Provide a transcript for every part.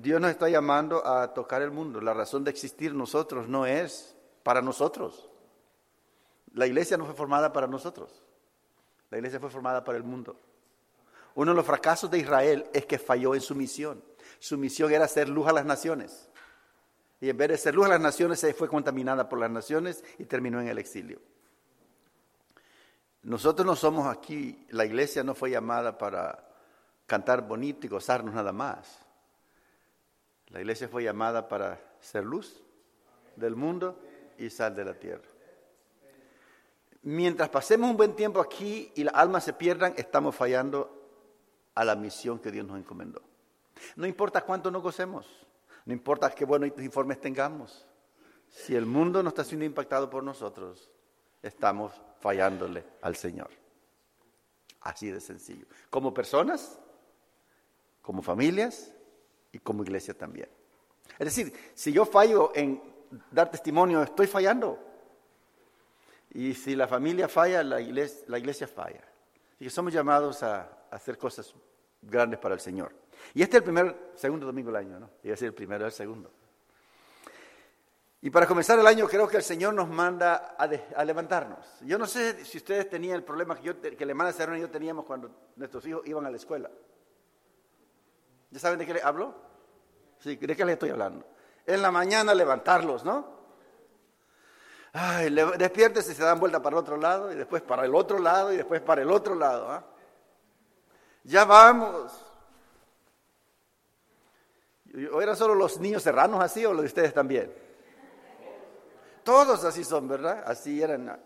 Dios nos está llamando a tocar el mundo. La razón de existir nosotros no es para nosotros. La iglesia no fue formada para nosotros. La iglesia fue formada para el mundo. Uno de los fracasos de Israel es que falló en su misión. Su misión era ser luz a las naciones. Y en vez de ser luz a las naciones, se fue contaminada por las naciones y terminó en el exilio. Nosotros no somos aquí, la iglesia no fue llamada para cantar bonito y gozarnos nada más. La iglesia fue llamada para ser luz del mundo y sal de la tierra. Mientras pasemos un buen tiempo aquí y las almas se pierdan, estamos fallando a la misión que Dios nos encomendó. No importa cuánto nos gocemos, no importa qué buenos informes tengamos. Si el mundo no está siendo impactado por nosotros, estamos fallándole al Señor. Así de sencillo. Como personas, como familias y como iglesia también. Es decir, si yo fallo en dar testimonio, estoy fallando. Y si la familia falla, la iglesia, la iglesia falla. Y que somos llamados a, hacer cosas grandes para el Señor. Y este es el primer, segundo domingo del año, ¿no? Iba a el primero, el segundo. Y para comenzar el año creo que el Señor nos manda a, levantarnos. Yo no sé si ustedes tenían el problema que, yo, que la hermana y yo teníamos cuando nuestros hijos iban a la escuela. ¿Ya saben de qué le hablo? Sí, ¿de qué les estoy hablando? En la mañana levantarlos, ¿no? Ay, despiértese y se dan vuelta para el otro lado y después para el otro lado y después para el otro lado. ¿ah? Ya vamos. ¿O eran solo los niños serranos así o los de ustedes también? Todos así son, ¿verdad? Así eran.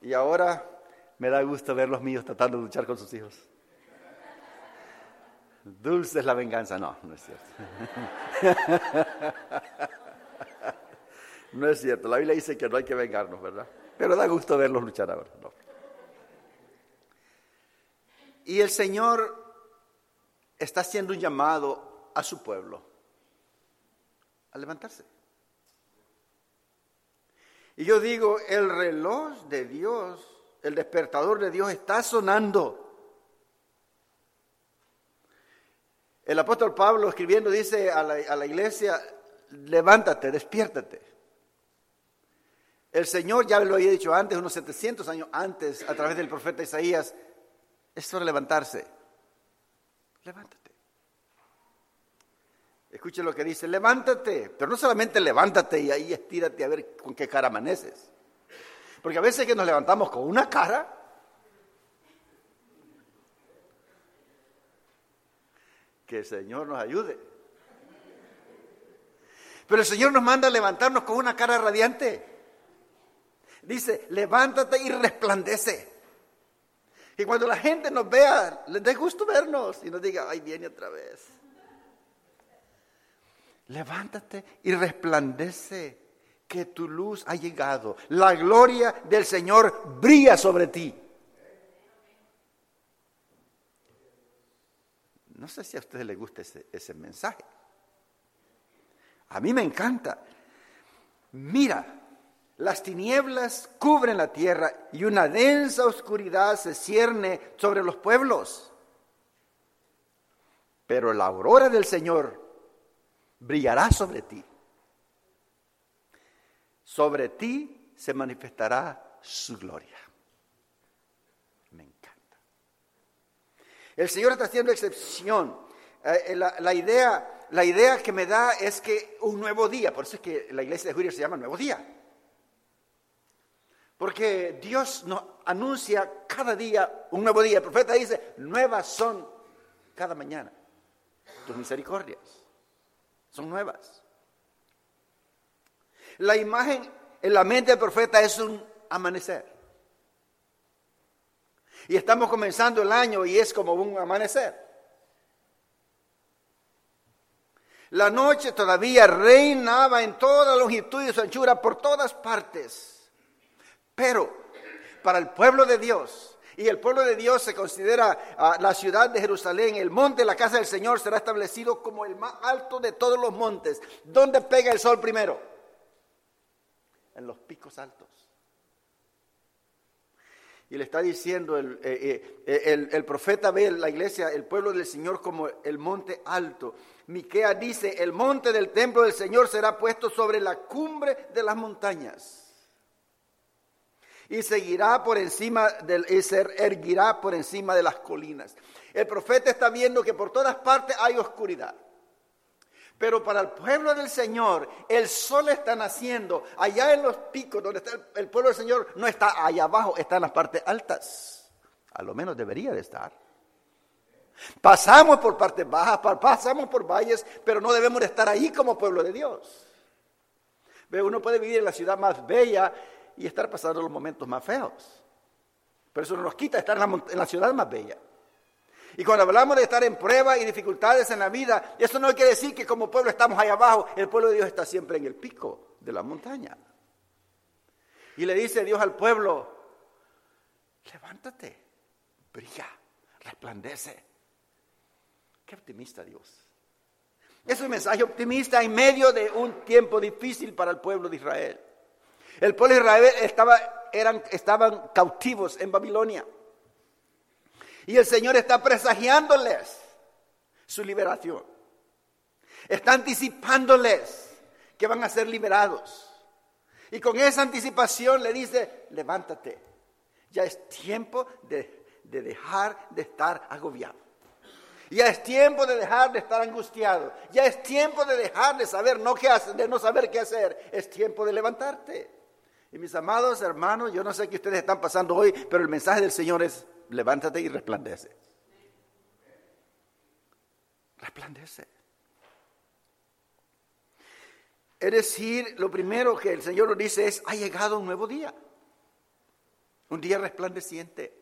Y ahora me da gusto ver los míos tratando de luchar con sus hijos. Dulce es la venganza. No, no es cierto. No es cierto. La Biblia dice que no hay que vengarnos, ¿verdad? Pero da gusto verlos luchar ahora. Y el Señor está haciendo un llamado a su pueblo a levantarse. Y yo digo, el reloj de Dios, el despertador de Dios está sonando. El apóstol Pablo escribiendo dice a la, iglesia, levántate, despiértate. El Señor ya lo había dicho antes, unos 700 años antes, a través del profeta Isaías, es hora de levantarse. Levántate. Escuche lo que dice, levántate, pero no solamente levántate y ahí estírate a ver con qué cara amaneces. Porque a veces que nos levantamos con una cara, que el Señor nos ayude. Pero el Señor nos manda a levantarnos con una cara radiante. Dice, levántate y resplandece. Y cuando la gente nos vea, les dé gusto vernos y nos diga, ay, viene otra vez. Levántate y resplandece que tu luz ha llegado. La gloria del Señor brilla sobre ti. No sé si a ustedes les gusta ese, ese mensaje. A mí me encanta. Mira, las tinieblas cubren la tierra y una densa oscuridad se cierne sobre los pueblos. Pero la aurora del Señor brillará sobre ti. Sobre ti se manifestará su gloria. Me encanta. El Señor está haciendo excepción. Eh, la, idea, la idea que me da es que un nuevo día, por eso es que la iglesia de Julio se llama Nuevo Día. Porque Dios nos anuncia cada día un nuevo día. El profeta dice, nuevas son cada mañana. Tus misericordias son nuevas. La imagen en la mente del profeta es un amanecer. Y estamos comenzando el año y es como un amanecer. La noche todavía reinaba en toda longitud y su anchura por todas partes. Pero para el pueblo de Dios, y el pueblo de Dios se considera ah, la ciudad de Jerusalén, el monte, la casa del Señor será establecido como el más alto de todos los montes. ¿Dónde pega el sol primero? En los picos altos. Y le está diciendo el, eh, eh, el, profeta ve la iglesia, el pueblo del Señor como el monte alto. Miquea dice, el monte del templo del Señor será puesto sobre la cumbre de las montañas y seguirá por encima del y se erguirá por encima de las colinas. El profeta está viendo que por todas partes hay oscuridad. Pero para el pueblo del Señor, el sol está naciendo. Allá en los picos donde está el, pueblo del Señor, no está allá abajo, está en las partes altas. A lo menos debería de estar. Pasamos por partes bajas, pasamos por valles, pero no debemos de estar ahí como pueblo de Dios. Uno puede vivir en la ciudad más bella y estar pasando los momentos más feos. Pero eso no nos quita estar en la, en la ciudad más bella. Y cuando hablamos de estar en pruebas y dificultades en la vida, eso no quiere decir que como pueblo estamos ahí abajo, el pueblo de Dios está siempre en el pico de la montaña. Y le dice Dios al pueblo, levántate, brilla, resplandece. Qué optimista Dios. Es un mensaje optimista en medio de un tiempo difícil para el pueblo de Israel. El pueblo de Israel estaba, estaban cautivos en Babilonia. Y el Señor está presagiándoles su liberación. Está anticipándoles que van a ser liberados. Y con esa anticipación le dice, levántate. Ya es tiempo de, dejar de estar agobiado. Ya es tiempo de dejar de estar angustiado. Ya es tiempo de dejar de saber no qué hacer, de no saber qué hacer. Es tiempo de levantarte. Y mis amados hermanos, yo no sé qué ustedes están pasando hoy, pero el mensaje del Señor es levántate y resplandece. Resplandece. Es decir, lo primero que el Señor nos dice es, ha llegado un nuevo día, un día resplandeciente.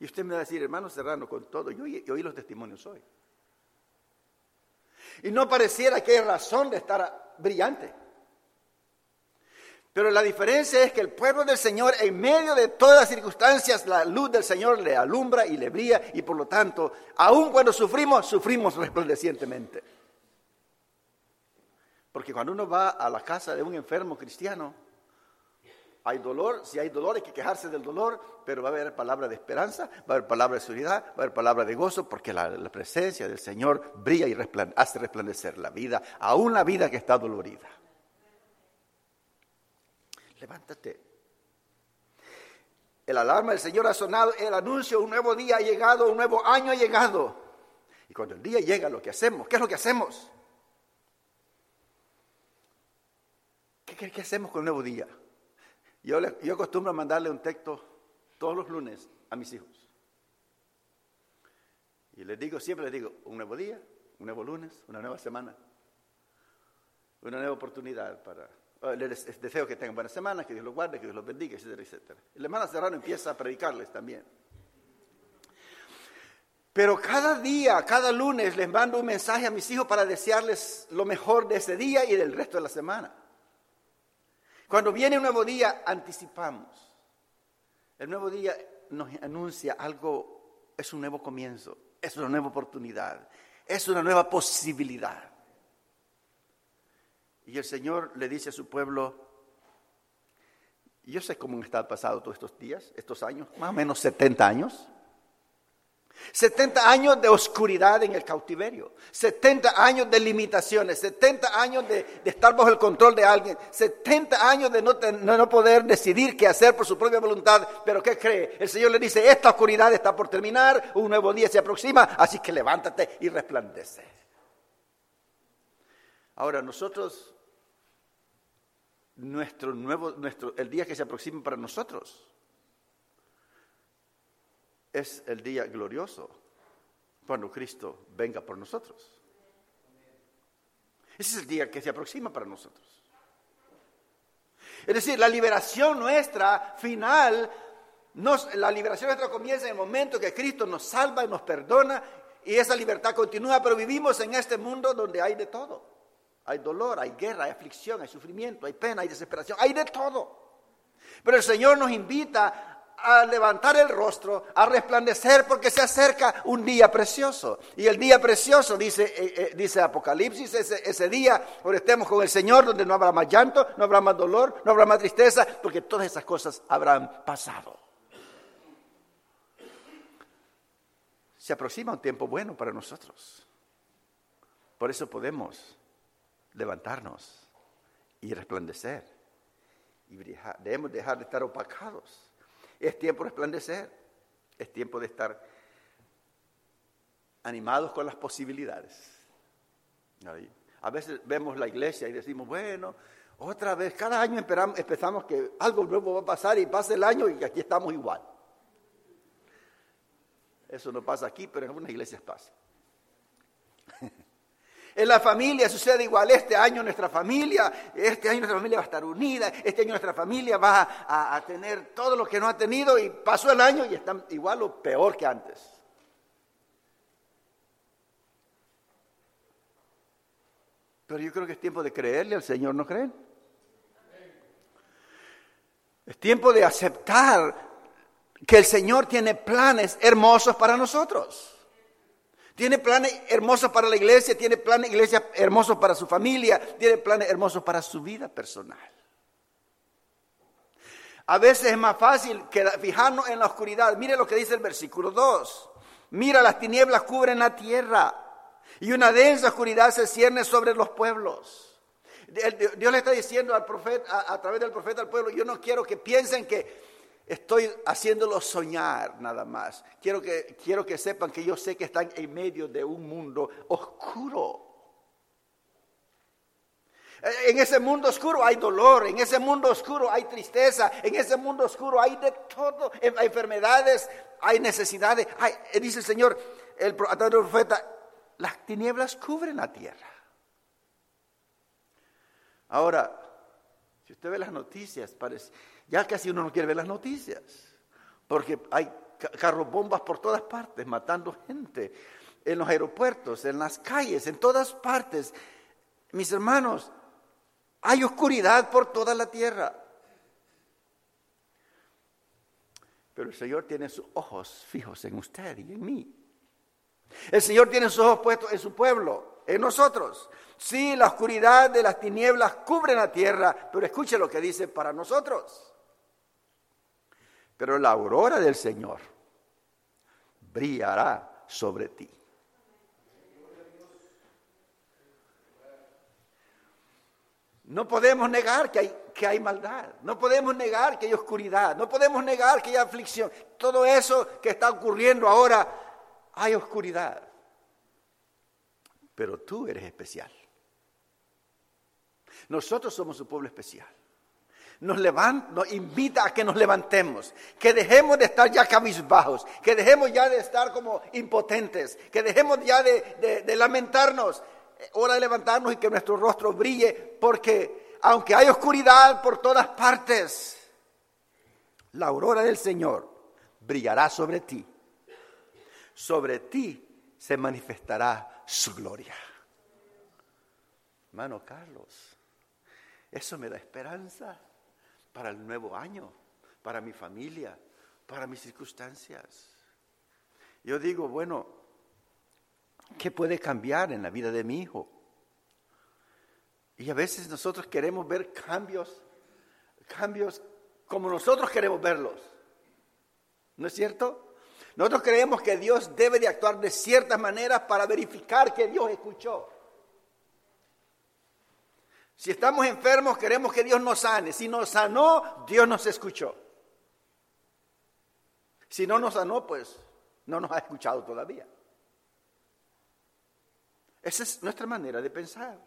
Y usted me va a decir, hermano Serrano, con todo, yo, oí los testimonios hoy. Y no pareciera que hay razón de estar brillante. Pero la diferencia es que el pueblo del Señor, en medio de todas las circunstancias, la luz del Señor le alumbra y le brilla y por lo tanto, aun cuando sufrimos, sufrimos resplandecientemente. Porque cuando uno va a la casa de un enfermo cristiano, hay dolor, si hay dolor hay que quejarse del dolor, pero va a haber palabra de esperanza, va a haber palabra de seguridad, va a haber palabra de gozo, porque la, presencia del Señor brilla y hace resplandecer la vida, aún la vida que está dolorida levántate. El alarma del Señor ha sonado, el anuncio, un nuevo día ha llegado, un nuevo año ha llegado. Y cuando el día llega, lo que hacemos, ¿qué es lo que hacemos? ¿Qué, qué hacemos con el nuevo día? Yo, yo acostumbro a mandarle un texto todos los lunes a mis hijos. Y les digo, siempre les digo, un nuevo día, un nuevo lunes, una nueva semana, una nueva oportunidad para les deseo que tengan buenas semanas, que Dios los guarde, que Dios los bendiga, etcétera, etcétera. El hermano Serrano empieza a predicarles también. Pero cada día, cada lunes les mando un mensaje a mis hijos para desearles lo mejor de ese día y del resto de la semana. Cuando viene un nuevo día, anticipamos. El nuevo día nos anuncia algo, es un nuevo comienzo, es una nueva oportunidad, es una nueva posibilidad. Y el Señor le dice a su pueblo, yo sé cómo han estado pasado todos estos días, estos años, más o menos 70 años. 70 años de oscuridad en el cautiverio, 70 años de limitaciones, 70 años de, estar bajo el control de alguien, 70 años de no, no, poder decidir qué hacer por su propia voluntad. Pero ¿qué cree? El Señor le dice, esta oscuridad está por terminar, un nuevo día se aproxima, así que levántate y resplandece. Ahora nosotros nuestro nuevo, nuestro, el día que se aproxima para nosotros. Es el día glorioso cuando Cristo venga por nosotros. Ese es el día que se aproxima para nosotros. Es decir, la liberación nuestra final, la liberación nuestra comienza en el momento que Cristo nos salva y nos perdona y esa libertad continúa, pero vivimos en este mundo donde hay de todo. Hay dolor, hay guerra, hay aflicción, hay sufrimiento, hay pena, hay desesperación, hay de todo. Pero el Señor nos invita a levantar el rostro, a resplandecer, porque se acerca un día precioso. Y el día precioso, dice, eh, eh, dice Apocalipsis, ese, ese día donde estemos con el Señor, donde no habrá más llanto, no habrá más dolor, no habrá más tristeza, porque todas esas cosas habrán pasado. Se aproxima un tiempo bueno para nosotros. Por eso podemos levantarnos y resplandecer. Y debemos dejar de estar opacados. Es tiempo de resplandecer. Es tiempo de estar animados con las posibilidades. A veces vemos la iglesia y decimos, bueno, otra vez, cada año esperamos, empezamos que algo nuevo va a pasar y pasa el año y aquí estamos igual. Eso no pasa aquí, pero en algunas iglesias pasa. En la familia sucede igual. Este año nuestra familia, este año nuestra familia va a estar unida, este año nuestra familia va a, a tener todo lo que no ha tenido y pasó el año y están igual o peor que antes. Pero yo creo que es tiempo de creerle al Señor, ¿no creen? Es tiempo de aceptar que el Señor tiene planes hermosos para nosotros. Tiene planes hermosos para la iglesia, tiene planes iglesia hermosos para su familia, tiene planes hermosos para su vida personal. A veces es más fácil que fijarnos en la oscuridad. Mire lo que dice el versículo 2. Mira, las tinieblas cubren la tierra y una densa oscuridad se cierne sobre los pueblos. Dios le está diciendo al profeta, a, través del profeta al pueblo, yo no quiero que piensen que estoy haciéndolo soñar nada más. Quiero que, quiero que sepan que yo sé que están en medio de un mundo oscuro. En ese mundo oscuro hay dolor, en ese mundo oscuro hay tristeza, en ese mundo oscuro hay de todo, hay enfermedades, hay necesidades. dice el Señor, el, del profeta, las tinieblas cubren la tierra. Ahora, si usted ve las noticias, parece, ya casi uno no quiere ver las noticias, porque hay carros bombas por todas partes, matando gente, en los aeropuertos, en las calles, en todas partes. Mis hermanos, hay oscuridad por toda la tierra. Pero el Señor tiene sus ojos fijos en usted y en mí. El Señor tiene sus ojos puestos en su pueblo, en nosotros. Sí, la oscuridad de las tinieblas cubre la tierra, pero escuche lo que dice para nosotros. Pero la aurora del Señor brillará sobre ti. No podemos negar que hay, que hay maldad, no podemos negar que hay oscuridad, no podemos negar que hay aflicción. Todo eso que está ocurriendo ahora hay oscuridad. Pero tú eres especial. Nosotros somos un pueblo especial. Nos, levanta, nos invita a que nos levantemos, que dejemos de estar ya cabizbajos, que dejemos ya de estar como impotentes, que dejemos ya de, de lamentarnos. Hora de levantarnos y que nuestro rostro brille, porque aunque hay oscuridad por todas partes, la aurora del Señor brillará sobre ti sobre ti se manifestará su gloria. Hermano Carlos, eso me da esperanza para el nuevo año, para mi familia, para mis circunstancias. Yo digo, bueno, ¿qué puede cambiar en la vida de mi hijo? Y a veces nosotros queremos ver cambios, cambios como nosotros queremos verlos. ¿No es cierto? Nosotros creemos que Dios debe de actuar de ciertas maneras para verificar que Dios escuchó. Si estamos enfermos, queremos que Dios nos sane. Si nos sanó, Dios nos escuchó. Si no nos sanó, pues no nos ha escuchado todavía. Esa es nuestra manera de pensar.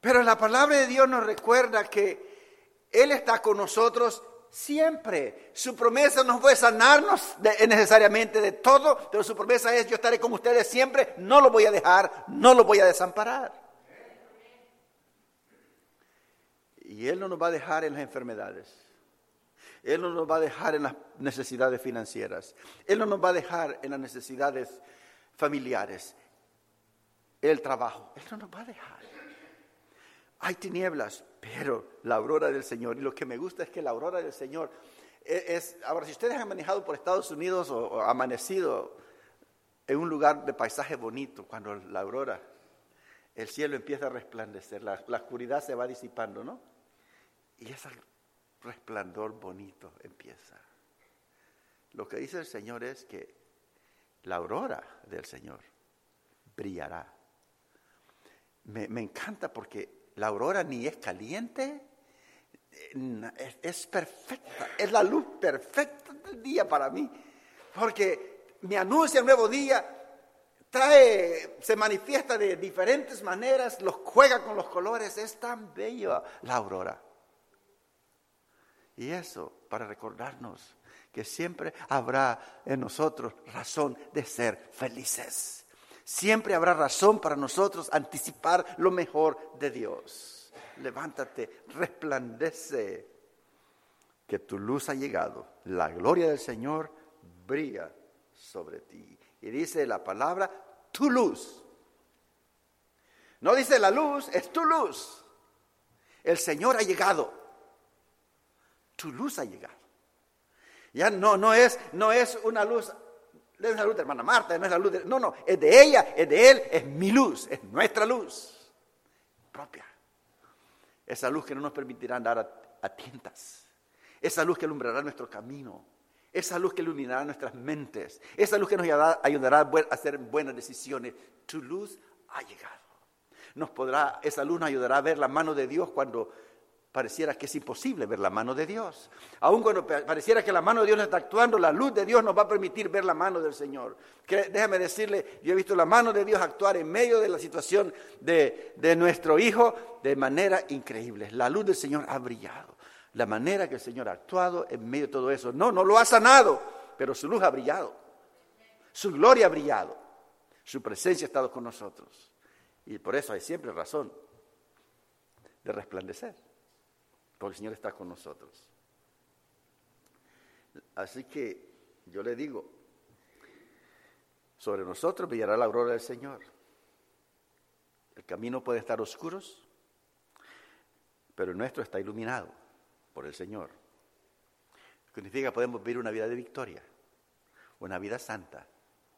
Pero la palabra de Dios nos recuerda que Él está con nosotros siempre. Su promesa no fue sanarnos necesariamente de todo, pero su promesa es yo estaré con ustedes siempre, no lo voy a dejar, no lo voy a desamparar. Él no nos va a dejar en las enfermedades. Él no nos va a dejar en las necesidades financieras. Él no nos va a dejar en las necesidades familiares, el trabajo. Él no nos va a dejar. Hay tinieblas, pero la aurora del Señor, y lo que me gusta es que la aurora del Señor es, ahora si ustedes han manejado por Estados Unidos o, amanecido en un lugar de paisaje bonito, cuando la aurora, el cielo empieza a resplandecer, la, la oscuridad se va disipando, ¿no? Y ese resplandor bonito empieza. Lo que dice el Señor es que la aurora del Señor brillará. Me, encanta porque la aurora ni es caliente, es, es perfecta, es la luz perfecta del día para mí, porque me anuncia un nuevo día, trae, se manifiesta de diferentes maneras, los juega con los colores, es tan bello la aurora. Y eso para recordarnos que siempre habrá en nosotros razón de ser felices. Siempre habrá razón para nosotros anticipar lo mejor de Dios. Levántate, resplandece, que tu luz ha llegado. La gloria del Señor brilla sobre ti. Y dice la palabra, tu luz. No dice la luz, es tu luz. El Señor ha llegado. Tu luz ha llegado. Ya no, no es, no es una luz, no es la luz hermana Marta, no es la luz de, no, no, es de ella, es de él, es mi luz, es nuestra luz propia. Esa luz que no nos permitirá andar a, tientas. Esa luz que alumbrará nuestro camino. Esa luz que iluminará nuestras mentes. Esa luz que nos ayudará a hacer buenas decisiones. Tu luz ha llegado. Nos podrá, esa luz nos ayudará a ver la mano de Dios cuando pareciera que es imposible ver la mano de Dios. Aun cuando pareciera que la mano de Dios está actuando, la luz de Dios nos va a permitir ver la mano del Señor. Déjame decirle, yo he visto la mano de Dios actuar en medio de la situación de, de nuestro hijo de manera increíble. La luz del Señor ha brillado. La manera que el Señor ha actuado en medio de todo eso. No, no lo ha sanado, pero su luz ha brillado. Su gloria ha brillado. Su presencia ha estado con nosotros. Y por eso hay siempre razón de resplandecer el Señor está con nosotros. Así que yo le digo, sobre nosotros brillará la aurora del Señor. El camino puede estar oscuro, pero el nuestro está iluminado por el Señor. Significa que podemos vivir una vida de victoria, una vida santa,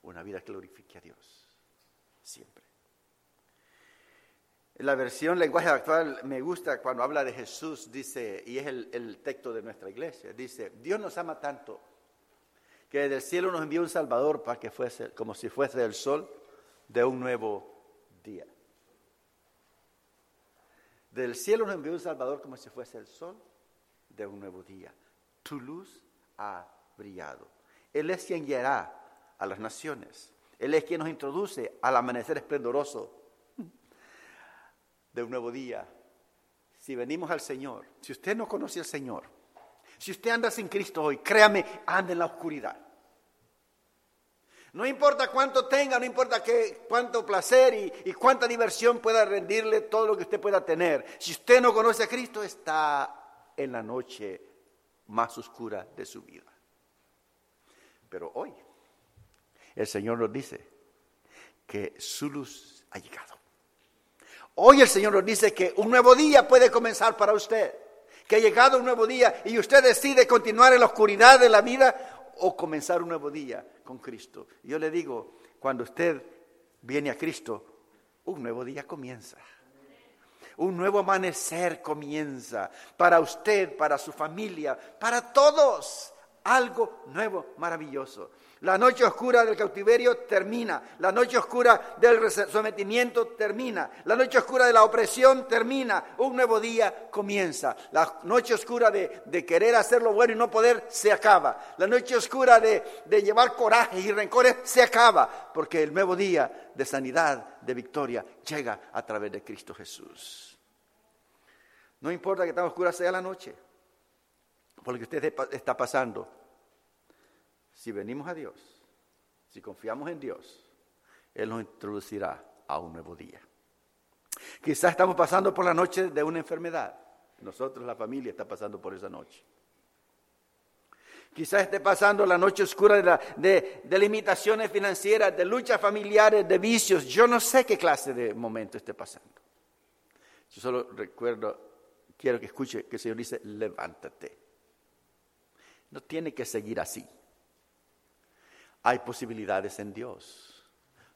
una vida que glorifique a Dios, siempre. La versión lenguaje actual me gusta cuando habla de Jesús, dice, y es el, texto de nuestra iglesia, dice, Dios nos ama tanto que del cielo nos envió un Salvador para que fuese como si fuese el sol de un nuevo día. Del cielo nos envió un Salvador como si fuese el sol de un nuevo día. Tu luz ha brillado. Él es quien guiará a las naciones. Él es quien nos introduce al amanecer esplendoroso de un nuevo día. Si venimos al Señor, si usted no conoce al Señor, si usted anda sin Cristo hoy, créame, anda en la oscuridad. No importa cuánto tenga, no importa qué, cuánto placer y, y, cuánta diversión pueda rendirle todo lo que usted pueda tener. Si usted no conoce a Cristo, está en la noche más oscura de su vida. Pero hoy, el Señor nos dice que su luz ha llegado. Hoy el Señor nos dice que un nuevo día puede comenzar para usted, que ha llegado un nuevo día y usted decide continuar en la oscuridad de la vida o comenzar un nuevo día con Cristo. Yo le digo, cuando usted viene a Cristo, un nuevo día comienza. Un nuevo amanecer comienza para usted, para su familia, para todos. Algo nuevo, maravilloso. La noche oscura del cautiverio termina. La noche oscura del sometimiento termina. La noche oscura de la opresión termina. Un nuevo día comienza. La noche oscura de, querer hacer lo bueno y no poder se acaba. La noche oscura de, llevar coraje y rencores se acaba. Porque el nuevo día de sanidad, de victoria, llega a través de Cristo Jesús. No importa que tan oscura sea la noche. Porque usted está pasando si venimos a Dios, si confiamos en Dios, Él nos introducirá a un nuevo día. Quizás estamos pasando por la noche de una enfermedad. Nosotros, la familia, está pasando por esa noche. Quizás esté pasando la noche oscura de, de, limitaciones financieras, de luchas familiares, de vicios. Yo no sé qué clase de momento esté pasando. Yo solo recuerdo, quiero que escuche que el Señor dice, levántate. No tiene que seguir así. Hay posibilidades en Dios.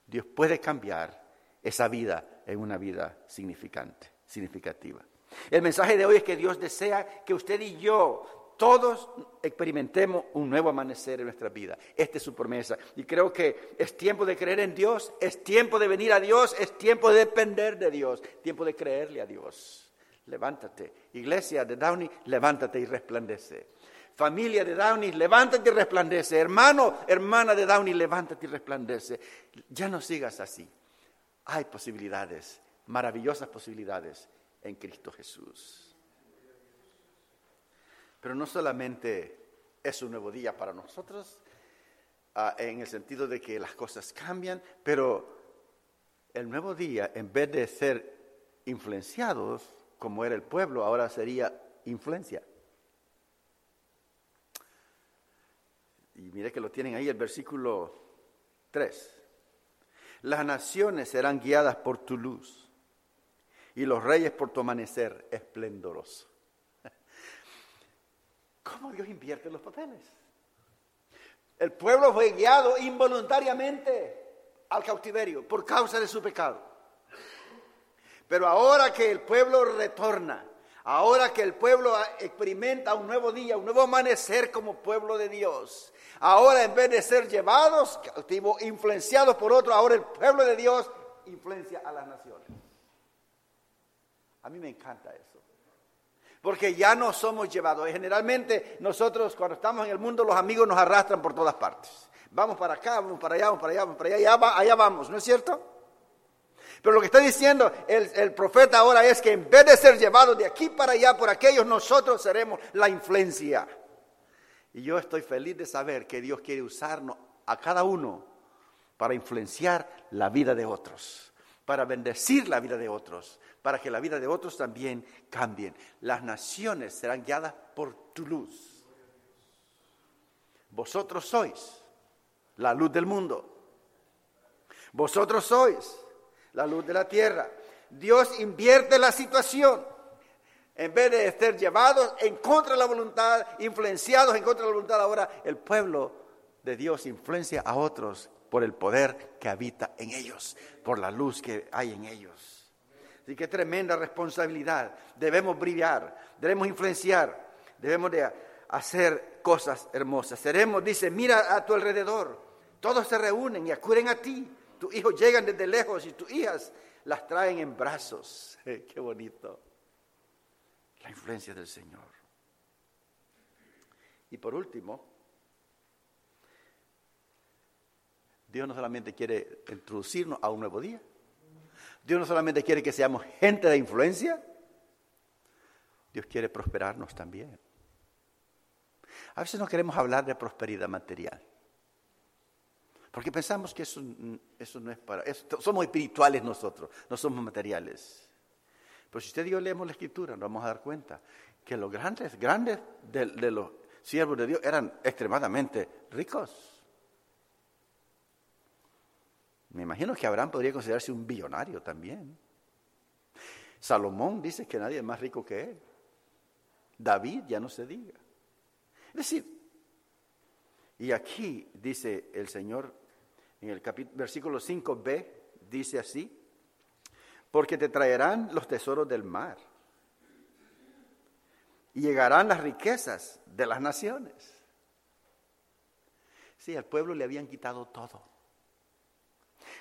Dios puede cambiar esa vida en una vida significante, significativa. El mensaje de hoy es que Dios desea que usted y yo todos experimentemos un nuevo amanecer en nuestra vida. Esta es su promesa. Y creo que es tiempo de creer en Dios, es tiempo de venir a Dios, es tiempo de depender de Dios, tiempo de creerle a Dios. Levántate. Iglesia de Downey, levántate y resplandece. Familia de Downey, levántate y resplandece. Hermano, hermana de Downey, levántate y resplandece. Ya no sigas así. Hay posibilidades, maravillosas posibilidades en Cristo Jesús. Pero no solamente es un nuevo día para nosotros, ah, en el sentido de que las cosas cambian, pero el nuevo día, en vez de ser influenciados, como era el pueblo, ahora sería influencia. Y mire que lo tienen ahí el versículo 3. Las naciones serán guiadas por tu luz y los reyes por tu amanecer esplendoroso. ¿Cómo Dios invierte los papeles? El pueblo fue guiado involuntariamente al cautiverio por causa de su pecado. Pero ahora que el pueblo retorna, ahora que el pueblo experimenta un nuevo día, un nuevo amanecer como pueblo de Dios, ahora en vez de ser llevados cautivos, influenciados por otro, ahora el pueblo de Dios influencia a las naciones. A mí me encanta eso porque ya no somos llevados. Generalmente nosotros cuando estamos en el mundo los amigos nos arrastran por todas partes. Vamos para acá, vamos para allá, vamos para allá, vamos para allá, allá, allá vamos, ¿no es cierto? Pero lo que está diciendo el, el, profeta ahora es que en vez de ser llevados de aquí para allá por aquellos, nosotros seremos la influencia. Y yo estoy feliz de saber que Dios quiere usarnos a cada uno para influenciar la vida de otros, para bendecir la vida de otros, para que la vida de otros también cambien. Las naciones serán guiadas por tu luz. Vosotros sois la luz del mundo. Vosotros sois la luz de la tierra. Dios invierte la situación. En vez de ser llevados en contra de la voluntad, influenciados en contra de la voluntad, ahora el pueblo de Dios influencia a otros por el poder que habita en ellos, por la luz que hay en ellos. Y qué tremenda responsabilidad. Debemos brillar, debemos influenciar, debemos de hacer cosas hermosas. Seremos, dice, mira a tu alrededor. Todos se reúnen y acuden a ti. Tus hijos llegan desde lejos y tus hijas las traen en brazos. qué bonito. La influencia del Señor. Y por último, Dios no solamente quiere introducirnos a un nuevo día, Dios no solamente quiere que seamos gente de influencia, Dios quiere prosperarnos también. A veces no queremos hablar de prosperidad material. Porque pensamos que eso, eso no es para... somos espirituales nosotros, no somos materiales. Pero si usted y leemos la escritura, nos vamos a dar cuenta que los grandes, grandes de los siervos de Dios eran extremadamente ricos. Me imagino que Abraham podría considerarse un billonario también. Salomón dice que nadie es más rico que él. David ya no se diga. Es decir, y aquí dice el Señor en el versículo 5b, dice así, porque te traerán los tesoros del mar y llegarán las riquezas de las naciones. Sí, al pueblo le habían quitado todo.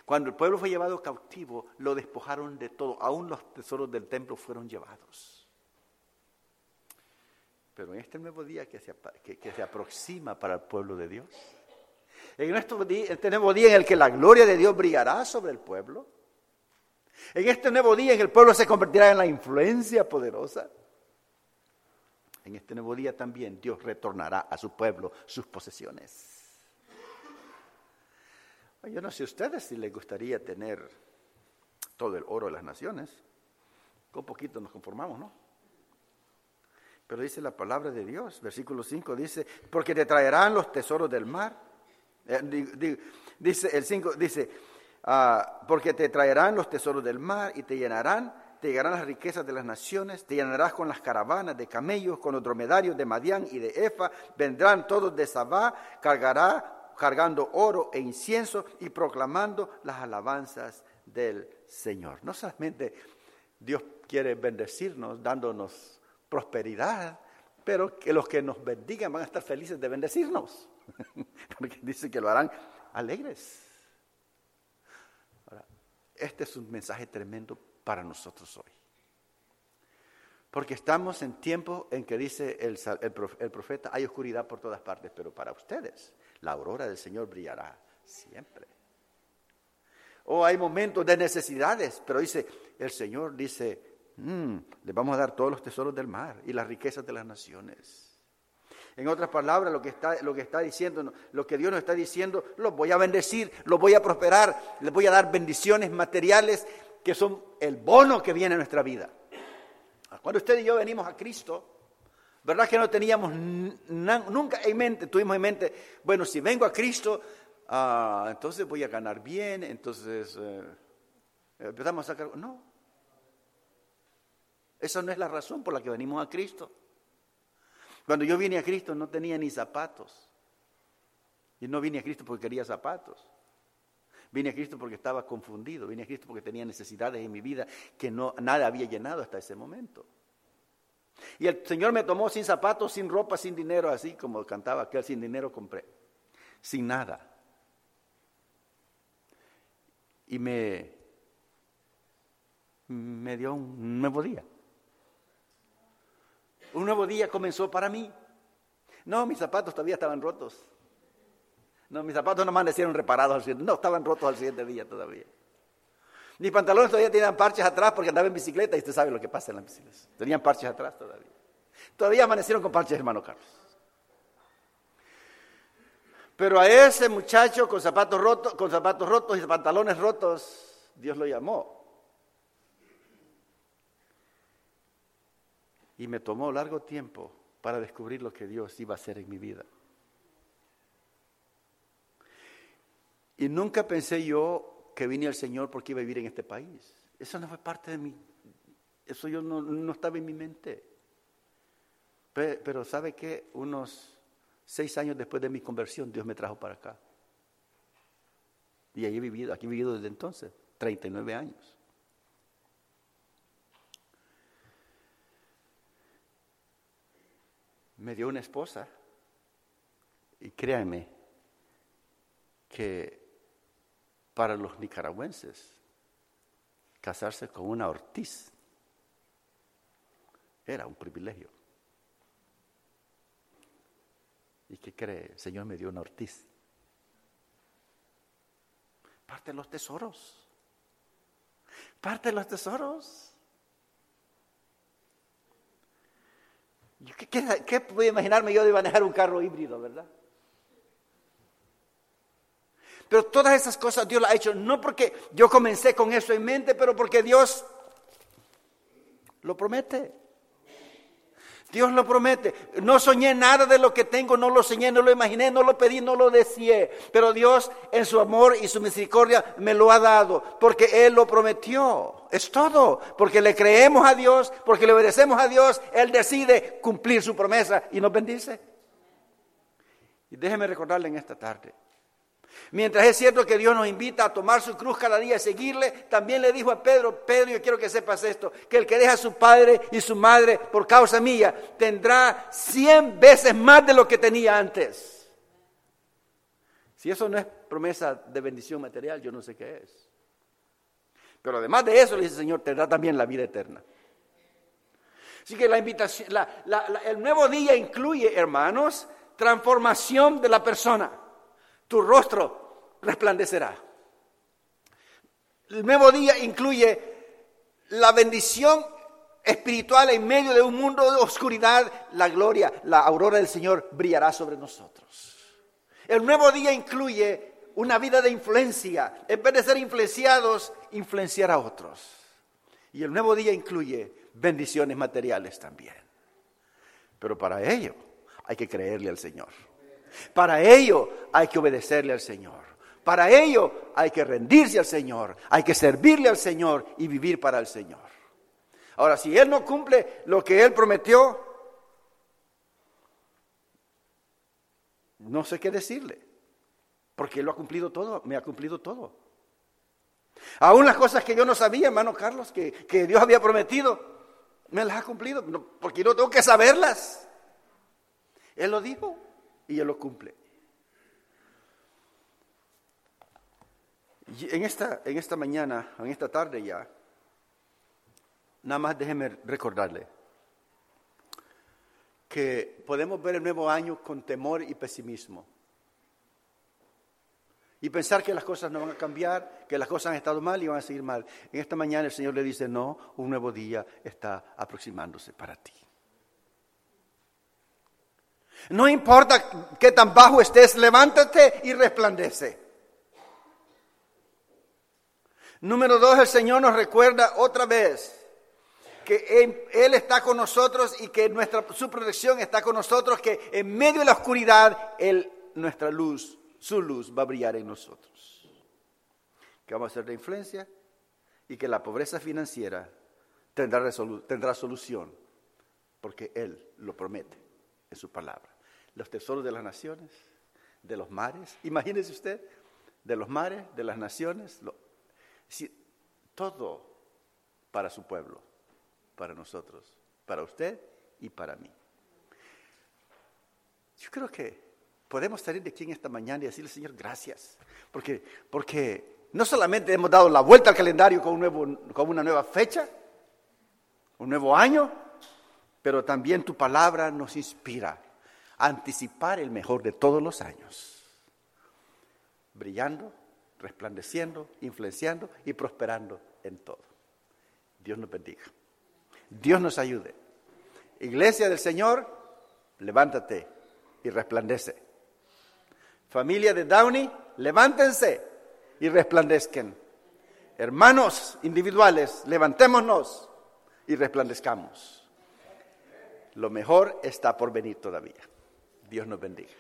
Cuando el pueblo fue llevado cautivo, lo despojaron de todo. Aún los tesoros del templo fueron llevados. Pero en este nuevo día que se, que, se aproxima para el pueblo de Dios, en este, nuevo día en el que la gloria de Dios brillará sobre el pueblo, en este nuevo día en el pueblo se convertirá en la influencia poderosa, en este nuevo día también Dios retornará a su pueblo sus posesiones. Yo no sé a ustedes si les gustaría tener todo el oro de las naciones. Con poquito nos conformamos, ¿no? Pero dice la palabra de Dios, versículo 5 dice, porque te traerán los tesoros del mar. Eh, dice el 5, dice, ah, porque te traerán los tesoros del mar y te llenarán, te llegarán las riquezas de las naciones, te llenarás con las caravanas de camellos, con los dromedarios de Madián y de Efa, vendrán todos de Sabá, cargará cargando oro e incienso y proclamando las alabanzas del Señor. No solamente Dios quiere bendecirnos, dándonos prosperidad, pero que los que nos bendigan van a estar felices de bendecirnos, porque dice que lo harán alegres. Ahora, este es un mensaje tremendo para nosotros hoy. Porque estamos en tiempo en que dice el, el, profeta, hay oscuridad por todas partes, pero para ustedes la aurora del Señor brillará siempre. O hay momentos de necesidades, pero dice, el Señor dice, mm, le vamos a dar todos los tesoros del mar y las riquezas de las naciones. En otras palabras, lo que está, lo que está diciendo, lo que Dios nos está diciendo, los voy a bendecir, los voy a prosperar, les voy a dar bendiciones materiales que son el bono que viene a nuestra vida. Cuando usted y yo venimos a Cristo, ¿verdad que no teníamos nunca en mente, tuvimos en mente, bueno, si vengo a Cristo, ah, entonces voy a ganar bien, entonces eh, empezamos a sacar... No, esa no es la razón por la que venimos a Cristo. Cuando yo vine a Cristo no tenía ni zapatos. Y no vine a Cristo porque quería zapatos. Vine a Cristo porque estaba confundido, vine a Cristo porque tenía necesidades en mi vida que no, nada había llenado hasta ese momento. Y el Señor me tomó sin zapatos, sin ropa, sin dinero, así como cantaba aquel, sin dinero compré, sin nada. Y me, me dio un nuevo día. Un nuevo día comenzó para mí. No, mis zapatos todavía estaban rotos. No, mis zapatos no amanecieron reparados al siguiente, no, estaban rotos al siguiente día todavía. Mis pantalones todavía tenían parches atrás porque andaba en bicicleta y usted sabe lo que pasa en las bicicletas. Tenían parches atrás todavía. Todavía amanecieron con parches, hermano Carlos. Pero a ese muchacho con zapatos rotos, con zapatos rotos y pantalones rotos, Dios lo llamó. Y me tomó largo tiempo para descubrir lo que Dios iba a hacer en mi vida. Y nunca pensé yo que vine al Señor porque iba a vivir en este país. Eso no fue parte de mí. Eso yo no, estaba en mi mente. Pero, ¿sabe qué? Unos seis años después de mi conversión, Dios me trajo para acá. Y ahí he vivido, aquí he vivido desde entonces, 39 años. Me dio una esposa y créanme que para los nicaragüenses casarse con una Ortiz era un privilegio. ¿Y qué cree? El Señor me dio una Ortiz. Parte de los tesoros. Parte de los tesoros. ¿Qué, qué, imaginarme yo de manejar un carro híbrido, verdad? Pero todas esas cosas Dios las ha hecho, no porque yo comencé con eso en mente, pero porque Dios lo promete. Dios lo promete. No soñé nada de lo que tengo, no lo soñé, no lo imaginé, no lo pedí, no lo deseé. Pero Dios en su amor y su misericordia me lo ha dado, porque Él lo prometió. Es todo, porque le creemos a Dios, porque le obedecemos a Dios, Él decide cumplir su promesa y nos bendice. Y déjeme recordarle en esta tarde, Mientras es cierto que Dios nos invita a tomar su cruz cada día y seguirle, también le dijo a Pedro, Pedro, yo quiero que sepas esto, que el que deja a su padre y su madre por causa mía tendrá cien veces más de lo que tenía antes. Si eso no es promesa de bendición material, yo no sé qué es. Pero además de eso, le dice el Señor, tendrá también la vida eterna. Así que la invitación, el nuevo día incluye, hermanos, transformación de la persona tu rostro resplandecerá. El nuevo día incluye la bendición espiritual en medio de un mundo de oscuridad. La gloria, la aurora del Señor brillará sobre nosotros. El nuevo día incluye una vida de influencia. En vez de ser influenciados, influenciar a otros. Y el nuevo día incluye bendiciones materiales también. Pero para ello hay que creerle al Señor. Para ello hay que obedecerle al Señor. Para ello hay que rendirse al Señor, hay que servirle al Señor y vivir para el Señor. Ahora, si Él no cumple lo que Él prometió, no sé qué decirle, porque Él lo ha cumplido todo, me ha cumplido todo. Aún las cosas que yo no sabía, hermano Carlos, que, Dios había prometido, me las ha cumplido, porque no tengo que saberlas. Él lo dijo y Él lo cumple. en esta, en esta mañana, en esta tarde ya, nada más déjeme recordarle que podemos ver el nuevo año con temor y pesimismo. Y pensar que las cosas no van a cambiar, que las cosas han estado mal y van a seguir mal. En esta mañana el Señor le dice, no, un nuevo día está aproximándose para ti. No importa qué tan bajo estés, levántate y resplandece. Número dos, el Señor nos recuerda otra vez que Él, está con nosotros y que nuestra, su protección está con nosotros, que en medio de la oscuridad, Él, nuestra luz, su luz va a brillar en nosotros. Que vamos a ser de influencia y que la pobreza financiera tendrá, tendrá solución, porque Él lo promete en su palabra. Los tesoros de las naciones, de los mares, imagínese usted, de los mares, de las naciones, todo para su pueblo para nosotros, para usted y para mí. Yo creo que podemos salir de aquí en esta mañana y decirle, Señor, gracias, porque, porque no solamente hemos dado la vuelta al calendario con, un nuevo, con una nueva fecha, un nuevo año, pero también tu palabra nos inspira a anticipar el mejor de todos los años, brillando, resplandeciendo, influenciando y prosperando en todo. Dios nos bendiga. Dios nos ayude. Iglesia del Señor, levántate y resplandece. Familia de Downey, levántense y resplandezcan. Hermanos individuales, levantémonos y resplandezcamos. Lo mejor está por venir todavía. Dios nos bendiga.